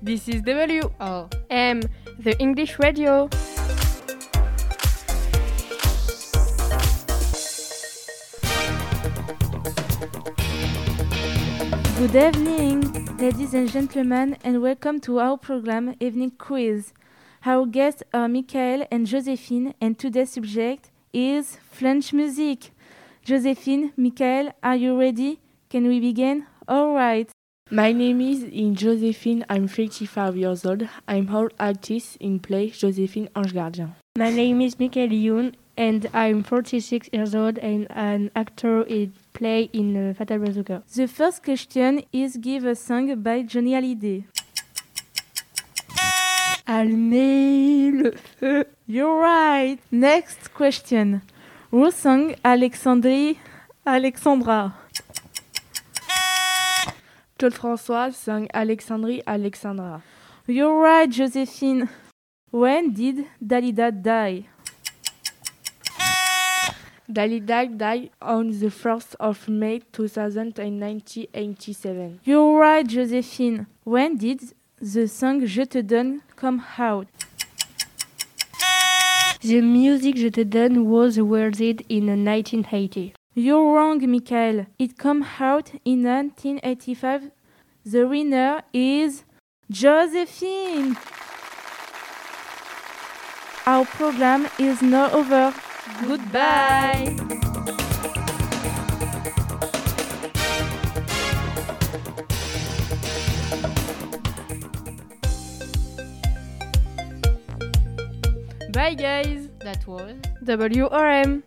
This is W Oh. The English radio. Good evening, ladies and gentlemen, and welcome to our program Evening Quiz. Our guests are Michael and Josephine, and today's subject is French music. Josephine, Michael, are you ready? Can we begin? All right. My name is in Josephine. I'm 35 years old. I'm whole artist in play Josephine Ange Gardien. My name is Michael Youn and I'm 46 years old and an actor in play in uh, Fatal Bazooka. The first question is Give a song by Johnny Hallyday. Allumer le feu. You're right. Next question. Who sang Alexandrie Alexandra? Claude François sang Alexandrie Alexandra. You're right, Josephine. When did Dalida die? Dalida died on the 1st of May 1987. You're right, Josephine. When did the song Je te donne come out? The music Je te donne was awarded in 1980. You're wrong, Michael. It came out in 1985. The winner is Josephine. Our program is now over. Goodbye. Bye guys. That was WRM.